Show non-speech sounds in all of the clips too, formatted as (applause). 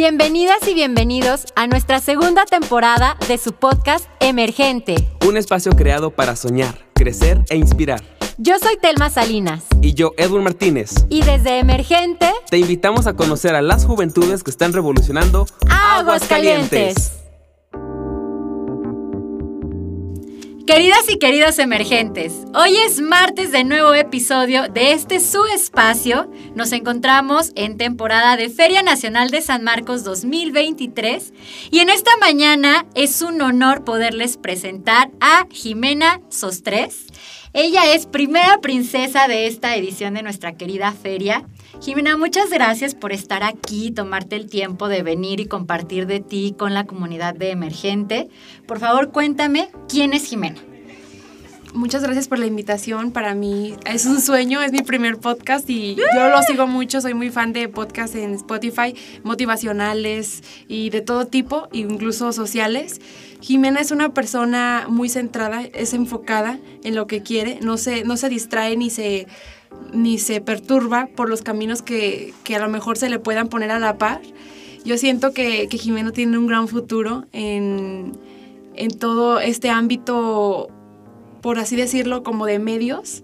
Bienvenidas y bienvenidos a nuestra segunda temporada de su podcast Emergente. Un espacio creado para soñar, crecer e inspirar. Yo soy Telma Salinas. Y yo, Edwin Martínez. Y desde Emergente te invitamos a conocer a las juventudes que están revolucionando Aguascalientes. Queridas y queridos emergentes, hoy es martes de nuevo episodio de este su espacio. Nos encontramos en temporada de Feria Nacional de San Marcos 2023 y en esta mañana es un honor poderles presentar a Jimena Sostres. Ella es primera princesa de esta edición de nuestra querida feria. Jimena, muchas gracias por estar aquí, tomarte el tiempo de venir y compartir de ti con la comunidad de Emergente. Por favor, cuéntame, ¿quién es Jimena? Muchas gracias por la invitación. Para mí es un sueño, es mi primer podcast y yo lo sigo mucho. Soy muy fan de podcasts en Spotify, motivacionales y de todo tipo, incluso sociales. Jimena es una persona muy centrada, es enfocada en lo que quiere, no se, no se distrae ni se, ni se perturba por los caminos que, que a lo mejor se le puedan poner a la par. Yo siento que, que Jimena tiene un gran futuro en, en todo este ámbito por así decirlo, como de medios,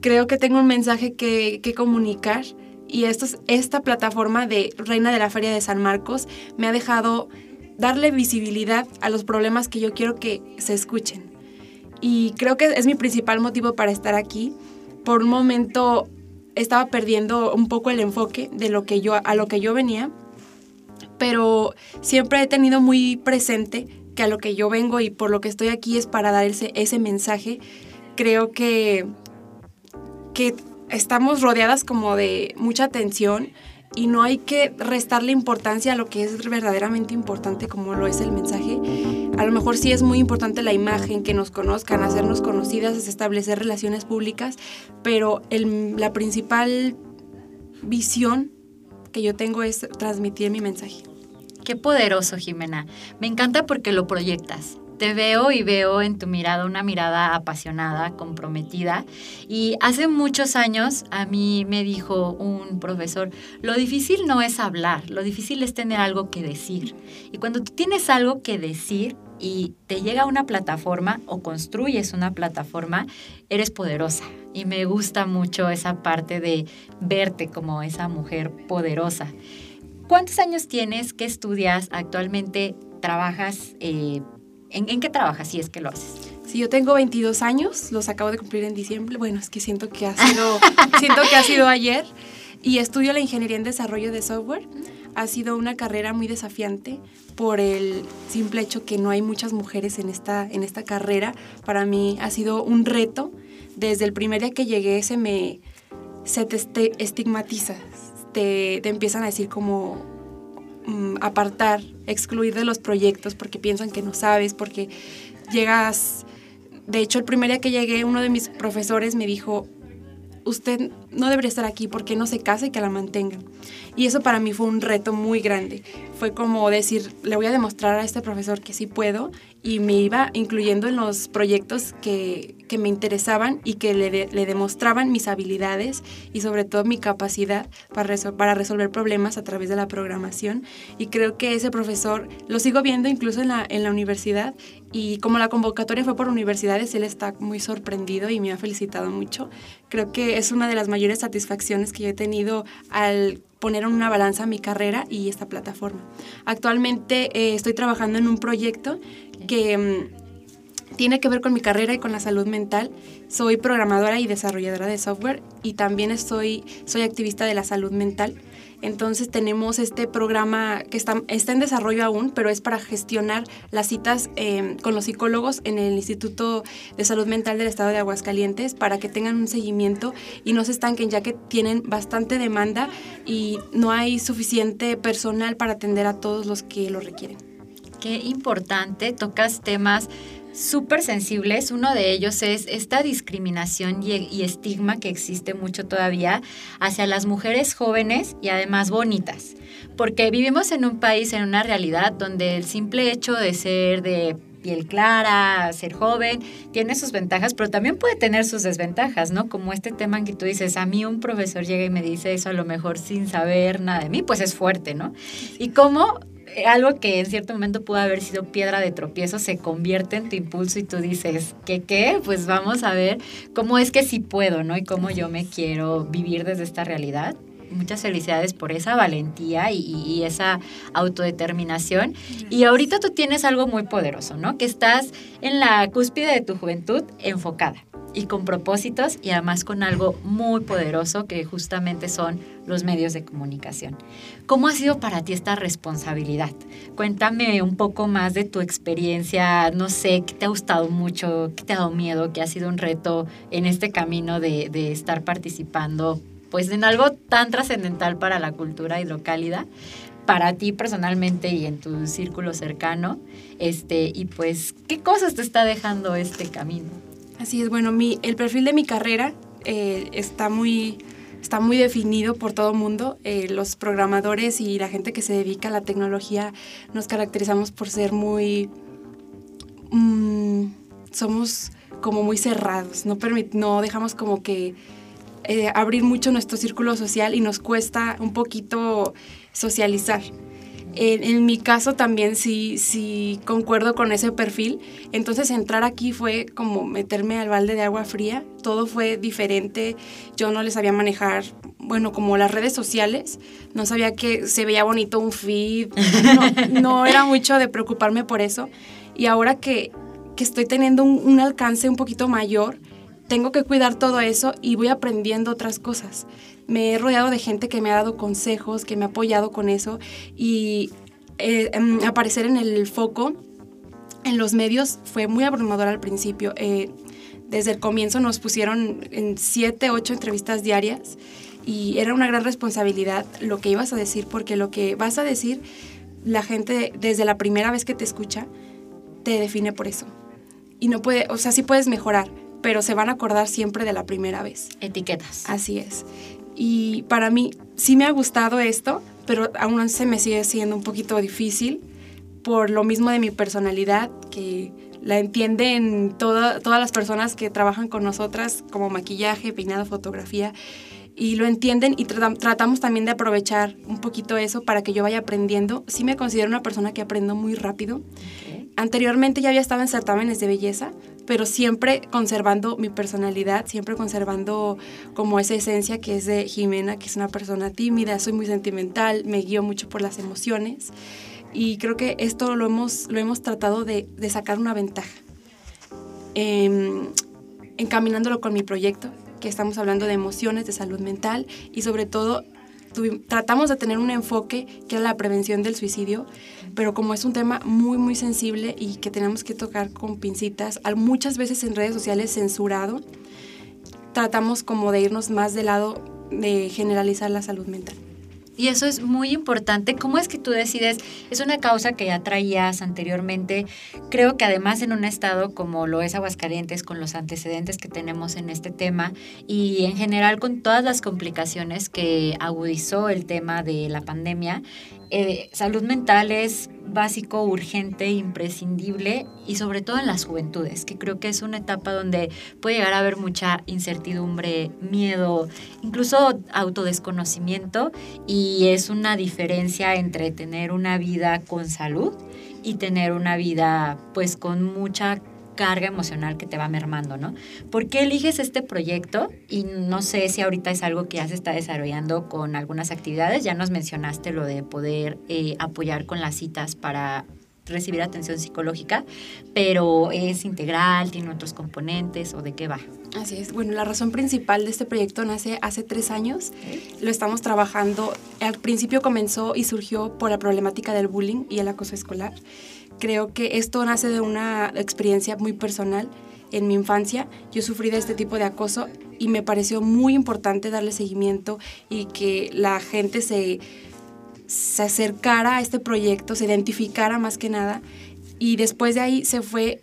creo que tengo un mensaje que, comunicar y esto, esta plataforma de Reina de la Feria de San Marcos me ha dejado darle visibilidad a los problemas que yo quiero que se escuchen. Y creo que es mi principal motivo para estar aquí. Por un momento estaba perdiendo un poco el enfoque de lo que yo a lo que yo venía, pero siempre he tenido muy presente que a lo que yo vengo y por lo que estoy aquí es para dar ese, mensaje. Creo que, que estamos rodeadas como de mucha atención y no hay que restarle importancia a lo que es verdaderamente importante como lo es el mensaje. A lo mejor sí es muy importante la imagen, que nos conozcan, hacernos conocidas, establecer relaciones públicas, pero el, la principal visión que yo tengo es transmitir mi mensaje. Qué poderoso, Jimena. Me encanta porque lo proyectas. Te veo y veo en tu mirada una mirada apasionada, comprometida. Y hace muchos años a mí me dijo un profesor, lo difícil no es hablar, lo difícil es tener algo que decir. Y cuando tú tienes algo que decir y te llega a una plataforma o construyes una plataforma, eres poderosa. Y me gusta mucho esa parte de verte como esa mujer poderosa. ¿Cuántos años tienes? ¿Qué estudias? ¿Actualmente trabajas? Eh, ¿en, qué trabajas si es que lo haces? Sí, yo tengo 22 años, los acabo de cumplir en diciembre. Bueno, es que siento que ha sido, siento que ha sido ayer. Y estudio la ingeniería en desarrollo de software. Ha sido una carrera muy desafiante por el simple hecho que no hay muchas mujeres en esta, en esta carrera. Para mí ha sido un reto. Desde el primer día que llegué se me se te estigmatiza, te, empiezan a decir como mm, apartar, excluir de los proyectos porque piensan que no sabes, porque llegas... De hecho, el primer día que llegué, uno de mis profesores me dijo, usted no debería estar aquí porque no se casa y que la mantengan. Y eso para mí fue un reto muy grande. Fue como decir, le voy a demostrar a este profesor que sí puedo y me iba incluyendo en los proyectos que, que me interesaban y que le, le, demostraban mis habilidades y sobre todo mi capacidad para, para resolver problemas a través de la programación. Y creo que ese profesor lo sigo viendo incluso en la, en la universidad y como la convocatoria fue por universidades, él está muy sorprendido y me ha felicitado mucho. Creo que es una de las mayores satisfacciones que yo he tenido al poner en una balanza mi carrera y esta plataforma. Actualmente eh, estoy trabajando en un proyecto que mm, tiene que ver con mi carrera y con la salud mental. Soy programadora y desarrolladora de software y también soy activista de la salud mental. Entonces tenemos este programa que está, está en desarrollo aún, pero es para gestionar las citas em, con los psicólogos en el Instituto de Salud Mental del Estado de Aguascalientes para que tengan un seguimiento y no se estanquen ya que tienen bastante demanda y no hay suficiente personal para atender a todos los que lo requieren. Qué importante, tocas temas súper sensibles. Uno de ellos es esta discriminación y, estigma que existe mucho todavía hacia las mujeres jóvenes y además bonitas. Porque vivimos en un país, en una realidad donde el simple hecho de ser de piel clara, ser joven, tiene sus ventajas, pero también puede tener sus desventajas, ¿no? Como este tema en que tú dices, a mí un profesor llega y me dice eso a lo mejor sin saber nada de mí, pues es fuerte, ¿no? Y cómo algo que en cierto momento pudo haber sido piedra de tropiezo se convierte en tu impulso y tú dices, ¿qué qué? Pues vamos a ver cómo es que sí puedo, ¿no? Y cómo yo me quiero vivir desde esta realidad. Muchas felicidades por esa valentía y, y esa autodeterminación. Y ahorita tú tienes algo muy poderoso, ¿no? Que estás en la cúspide de tu juventud enfocada y con propósitos y además con algo muy poderoso que justamente son los medios de comunicación. ¿Cómo ha sido para ti esta responsabilidad? Cuéntame un poco más de tu experiencia, no sé, qué te ha gustado mucho, qué te ha dado miedo, qué ha sido un reto en este camino de, de estar participando pues en algo tan trascendental para la cultura hidrocálida, para ti personalmente y en tu círculo cercano, este, y pues, ¿qué cosas te está dejando este camino? Así es, bueno, mi, el perfil de mi carrera eh, está, muy, está muy definido por todo el mundo. Eh, los programadores y la gente que se dedica a la tecnología nos caracterizamos por ser muy... Mm, somos como muy cerrados, no, no dejamos como que eh, abrir mucho nuestro círculo social y nos cuesta un poquito socializar. En, mi caso también sí, sí concuerdo con ese perfil. Entonces entrar aquí fue como meterme al balde de agua fría. Todo fue diferente. Yo no les sabía manejar, bueno, como las redes sociales. No sabía que se veía bonito un feed. No, (laughs) no era mucho de preocuparme por eso. Y ahora que, que estoy teniendo un, un alcance un poquito mayor, tengo que cuidar todo eso y voy aprendiendo otras cosas me he rodeado de gente que me ha dado consejos, que me ha apoyado con eso y eh, em, aparecer en el foco en los medios fue muy abrumador al principio. Eh, desde el comienzo nos pusieron en siete, ocho entrevistas diarias y era una gran responsabilidad lo que ibas a decir, porque lo que vas a decir, la gente desde la primera vez que te escucha, te define por eso. Y no puede, o sea, sí puedes mejorar, pero se van a acordar siempre de la primera vez. Etiquetas. Así es. Y para mí sí me ha gustado esto, pero aún se me sigue siendo un poquito difícil por lo mismo de mi personalidad, que la entienden todas las personas que trabajan con nosotras, como maquillaje, peinado, fotografía, y lo entienden y tratamos también de aprovechar un poquito eso para que yo vaya aprendiendo. Sí me considero una persona que aprendo muy rápido. Anteriormente ya había estado en certámenes de belleza, pero siempre conservando mi personalidad, siempre conservando como esa esencia que es de Jimena, que es una persona tímida, soy muy sentimental, me guío mucho por las emociones y creo que esto lo hemos, lo hemos tratado de, sacar una ventaja. Em, encaminándolo con mi proyecto, que estamos hablando de emociones, de salud mental y sobre todo tratamos de tener un enfoque que era la prevención del suicidio, pero como es un tema muy, muy sensible y que tenemos que tocar con pincitas, muchas veces en redes sociales censurado, tratamos como de irnos más del lado de generalizar la salud mental. Y eso es muy importante. ¿Cómo es que tú decides? Es una causa que ya traías anteriormente. Creo que además en un estado como lo es Aguascalientes, con los antecedentes que tenemos en este tema y en general con todas las complicaciones que agudizó el tema de la pandemia, eh, salud mental es básico, urgente, imprescindible y sobre todo en las juventudes, que creo que es una etapa donde puede llegar a haber mucha incertidumbre, miedo, incluso autodesconocimiento y es una diferencia entre tener una vida con salud y tener una vida pues con mucha carga emocional que te va mermando, ¿no? ¿Por qué eliges este proyecto? Y no sé si ahorita es algo que ya se está desarrollando con algunas actividades. Ya nos mencionaste lo de poder eh, apoyar con las citas para recibir atención psicológica, pero es integral, tiene otros componentes o de qué va. Así es. Bueno, la razón principal de este proyecto nace hace tres años. Lo estamos trabajando. Al principio comenzó y surgió por la problemática del bullying y el acoso escolar. Creo que esto nace de una experiencia muy personal. En mi infancia yo sufrí de este tipo de acoso y me pareció muy importante darle seguimiento y que la gente se, se acercara a este proyecto, se identificara más que nada y después de ahí se fue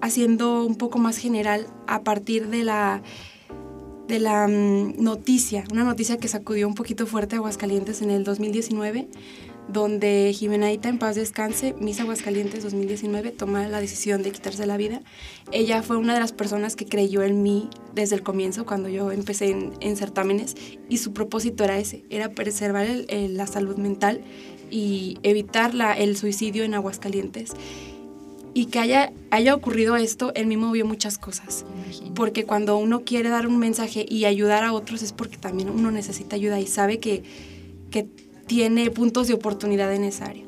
haciendo un poco más general a partir de la de la mm, noticia, una noticia que sacudió un poquito fuerte a Aguascalientes en el 2019, donde Jimenaita en paz descanse, Miss Aguascalientes 2019, toma la decisión de quitarse la vida. Ella fue una de las personas que creyó en mí desde el comienzo, cuando yo empecé en, certámenes, y su propósito era ese, era preservar la salud mental y evitar la, el suicidio en Aguascalientes. Y que haya, haya ocurrido esto, él mismo vio muchas cosas. Porque cuando uno quiere dar un mensaje y ayudar a otros es porque también uno necesita ayuda y sabe que, que tiene puntos de oportunidad en esa área.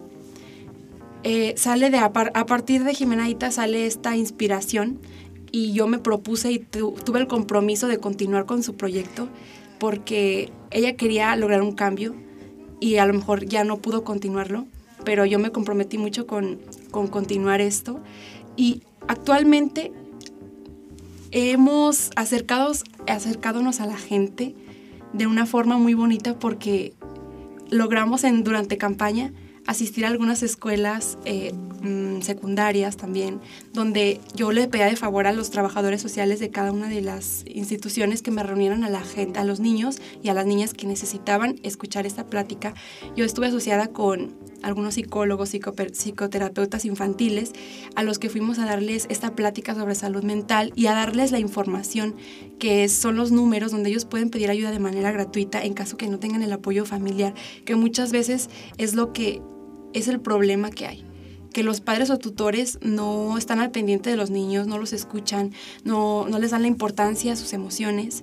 Eh, sale de, a, partir de Jimenaita sale esta inspiración y yo me propuse y tuve el compromiso de continuar con su proyecto porque ella quería lograr un cambio y a lo mejor ya no pudo continuarlo, pero yo me comprometí mucho con, con continuar esto y actualmente hemos acercados, acercándonos a la gente de una forma muy bonita porque logramos en, durante campaña asistir a algunas escuelas eh, mm, secundarias también, donde yo le pedía de favor a los trabajadores sociales de cada una de las instituciones que me reunieran a la gente, a los niños y a las niñas que necesitaban escuchar esta plática. Yo estuve asociada con algunos psicólogos, psicoterapeutas infantiles, a los que fuimos a darles esta plática sobre salud mental y a darles la información que son los números donde ellos pueden pedir ayuda de manera gratuita en caso que no tengan el apoyo familiar, que muchas veces es lo que es el problema que hay que los padres o tutores no están al pendiente de los niños, no los escuchan, no, no les dan la importancia a sus emociones.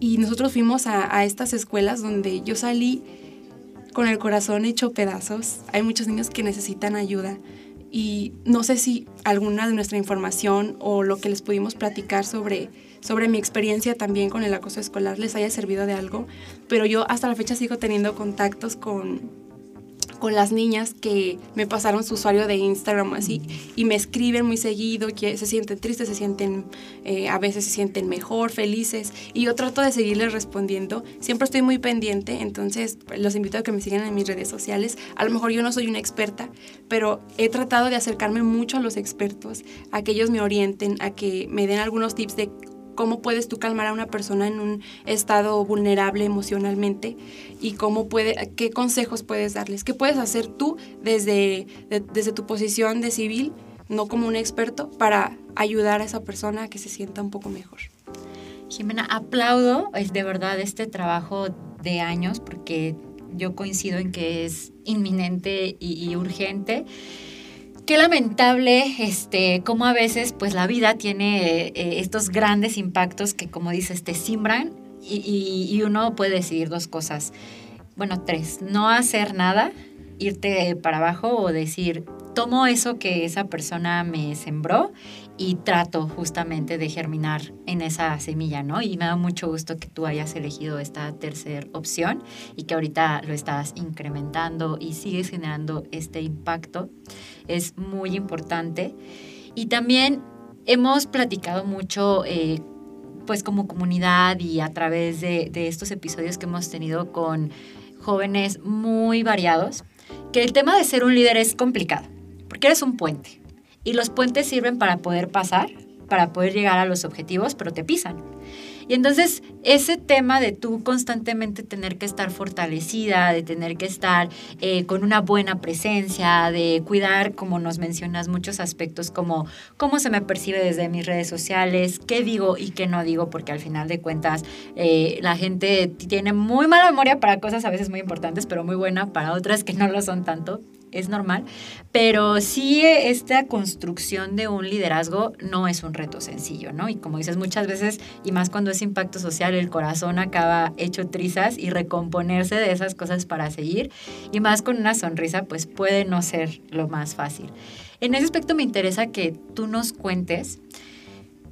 Y nosotros fuimos a, a estas escuelas donde yo salí con el corazón hecho pedazos. Hay muchos niños que necesitan ayuda y no sé si alguna de nuestra información o lo que les pudimos platicar sobre, sobre mi experiencia también con el acoso escolar les haya servido de algo, pero yo hasta la fecha sigo teniendo contactos con con las niñas que me pasaron su usuario de Instagram así y me escriben muy seguido, que se sienten tristes, se sienten, eh, a veces se sienten mejor, felices y yo trato de seguirles respondiendo. Siempre estoy muy pendiente, entonces los invito a que me sigan en mis redes sociales. A lo mejor yo no soy una experta, pero he tratado de acercarme mucho a los expertos, a que ellos me orienten, a que me den algunos tips de cómo puedes tú calmar a una persona en un estado vulnerable emocionalmente y cómo puede, qué consejos puedes darles, qué puedes hacer tú desde, desde tu posición de civil, no como un experto, para ayudar a esa persona a que se sienta un poco mejor. Jimena, aplaudo es de verdad este trabajo de años porque yo coincido en que es inminente y urgente qué lamentable este, cómo a veces pues la vida tiene eh, estos grandes impactos que como dices te simbran y, y, uno puede decidir dos cosas. Bueno, tres. No hacer nada, irte para abajo o decir, tomo eso que esa persona me sembró y trato justamente de germinar en esa semilla, ¿no? Y me da mucho gusto que tú hayas elegido esta tercera opción y que ahorita lo estás incrementando y sigues generando este impacto es muy importante. Y también hemos platicado mucho, eh, pues como comunidad y a través de, de estos episodios que hemos tenido con jóvenes muy variados, que el tema de ser un líder es complicado, porque eres un puente. Y los puentes sirven para poder pasar, para poder llegar a los objetivos, pero te pisan. Y entonces ese tema de tú constantemente tener que estar fortalecida, de tener que estar eh, con una buena presencia, de cuidar, como nos mencionas, muchos aspectos como cómo se me percibe desde mis redes sociales, qué digo y qué no digo, porque al final de cuentas eh, la gente tiene muy mala memoria para cosas a veces muy importantes, pero muy buena para otras que no lo son tanto es normal, pero sí esta construcción de un liderazgo no es un reto sencillo, ¿no? Y como dices muchas veces, y más cuando es impacto social, el corazón acaba hecho trizas y recomponerse de esas cosas para seguir, y más con una sonrisa, pues puede no ser lo más fácil. En ese aspecto me interesa que tú nos cuentes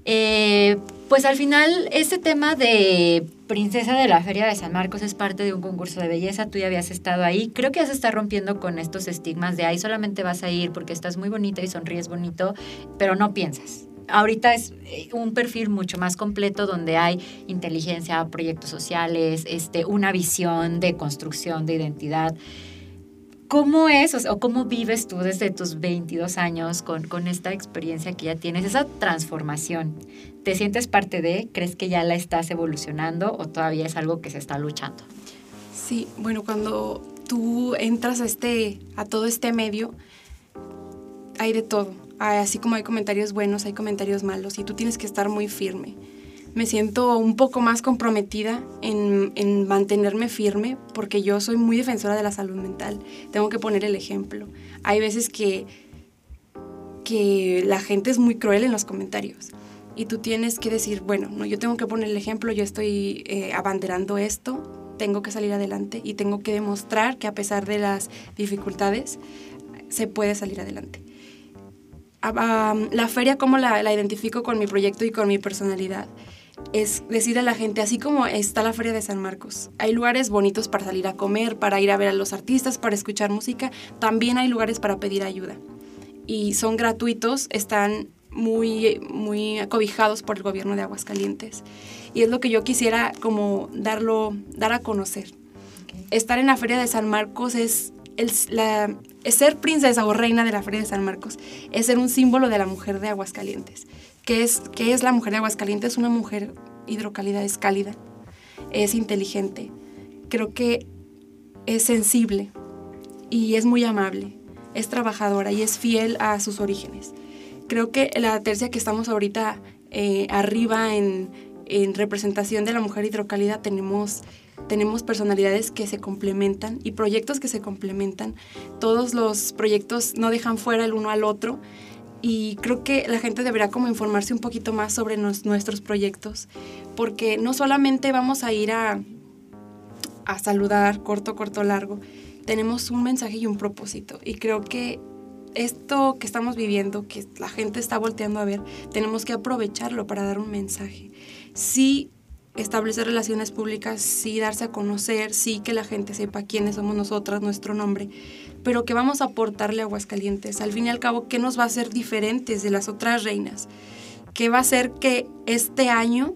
eh, pues al final, este tema de Princesa de la Feria de San Marcos es parte de un concurso de belleza. Tú ya habías estado ahí. Creo que ya se está rompiendo con estos estigmas de ahí solamente vas a ir porque estás muy bonita y sonríes bonito, pero no piensas. Ahorita es eh, un perfil mucho más completo donde hay inteligencia, proyectos sociales, este, una visión de construcción de identidad. ¿Cómo es o, cómo vives tú desde tus 22 años con, con, esta experiencia que ya tienes, esa transformación? ¿Te sientes parte de? ¿Crees que ya la estás evolucionando o todavía es algo que se está luchando? Sí, bueno, cuando tú entras a, este, a todo este medio, hay de todo. Así como hay comentarios buenos, hay comentarios malos y tú tienes que estar muy firme. Me siento un poco más comprometida en, en mantenerme firme porque yo soy muy defensora de la salud mental. Tengo que poner el ejemplo. Hay veces que, que la gente es muy cruel en los comentarios y tú tienes que decir, bueno, no, yo tengo que poner el ejemplo, yo estoy eh, abanderando esto, tengo que salir adelante y tengo que demostrar que a pesar de las dificultades se puede salir adelante. la feria, ¿cómo la, la, identifico con mi proyecto y con mi personalidad? Es decir a la gente, así como está la feria de San Marcos, hay lugares bonitos para salir a comer, para ir a ver a los artistas, para escuchar música, también hay lugares para pedir ayuda. Y son gratuitos, están muy, muy acobijados por el gobierno de Aguascalientes. Y es lo que yo quisiera como darlo, dar a conocer. Estar en la Feria de San Marcos es, el, la, ser princesa o reina de la Feria de San Marcos, es ser un símbolo de la mujer de Aguascalientes. ¿Qué es, qué es la mujer de Aguascalientes? Una mujer hidrocálida, es cálida, es inteligente, creo que es sensible y es muy amable, es trabajadora y es fiel a sus orígenes creo que la tercia que estamos ahorita eh, arriba en, representación de la mujer hidrocálida tenemos, tenemos personalidades que se complementan y proyectos que se complementan. Todos los proyectos no dejan fuera el uno al otro y creo que la gente debería como informarse un poquito más sobre nuestros proyectos porque no solamente vamos a ir a, a saludar corto, corto, largo, tenemos un mensaje y un propósito y creo que esto que estamos viviendo, que la gente está volteando a ver, tenemos que aprovecharlo para dar un mensaje. Sí establecer relaciones públicas, sí darse a conocer, sí que la gente sepa quiénes somos nosotras, nuestro nombre, pero que vamos a aportarle Aguascalientes. Al fin y al cabo, ¿qué nos va a hacer diferentes de las otras reinas? ¿Qué va a hacer que este año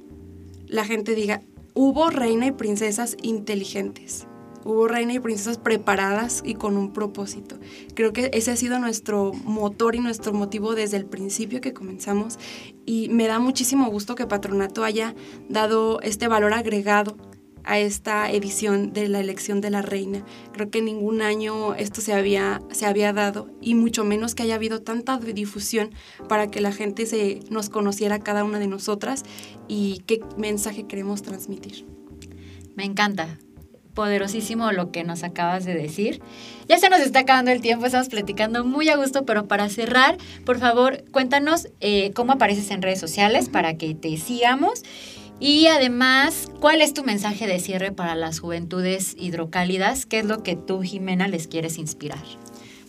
la gente diga, hubo reina y princesas inteligentes? Hubo reina y princesas preparadas y con un propósito. Creo que ese ha sido nuestro motor y nuestro motivo desde el principio que comenzamos y me da muchísimo gusto que Patronato haya dado este valor agregado a esta edición de la elección de la reina. Creo que ningún año esto se había, se había dado y mucho menos que haya habido tanta difusión para que la gente se nos conociera cada una de nosotras y qué mensaje queremos transmitir. Me encanta poderosísimo lo que nos acabas de decir. Ya se nos está acabando el tiempo, estamos platicando muy a gusto, pero para cerrar, por favor, cuéntanos eh, cómo apareces en redes sociales para que te sigamos. Y además, ¿cuál es tu mensaje de cierre para las juventudes hidrocálidas? ¿Qué es lo que tú, Jimena, les quieres inspirar?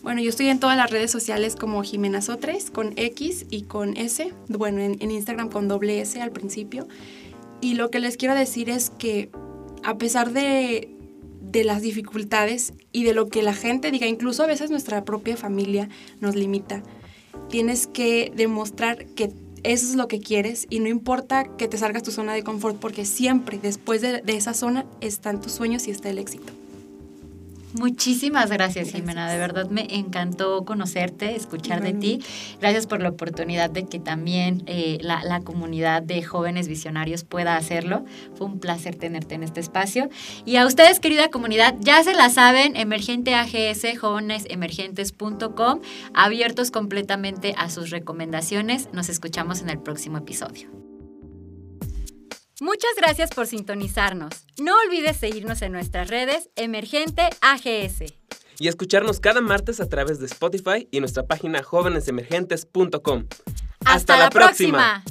Bueno, yo estoy en todas las redes sociales como Jimena Sotres, con X y con S. Bueno, en, en Instagram con doble S al principio. Y lo que les quiero decir es que a pesar de, de las dificultades y de lo que la gente diga, incluso a veces nuestra propia familia nos limita. Tienes que demostrar que eso es lo que quieres y no importa que te salgas tu zona de confort porque siempre después de, de esa zona están tus sueños y está el éxito. Muchísimas gracias, Jimena. De verdad me encantó conocerte, escuchar de ti. Gracias por la oportunidad de que también eh, la, la, comunidad de jóvenes visionarios pueda hacerlo. Fue un placer tenerte en este espacio. Y a ustedes, querida comunidad, ya se la saben, Emergente AGS, jóvenesemergentes.com, abiertos completamente a sus recomendaciones. Nos escuchamos en el próximo episodio. Muchas gracias por sintonizarnos. No olvides seguirnos en nuestras redes Emergente AGS. Y escucharnos cada martes a través de Spotify y nuestra página jóvenesemergentes.com. ¡Hasta, la, próxima.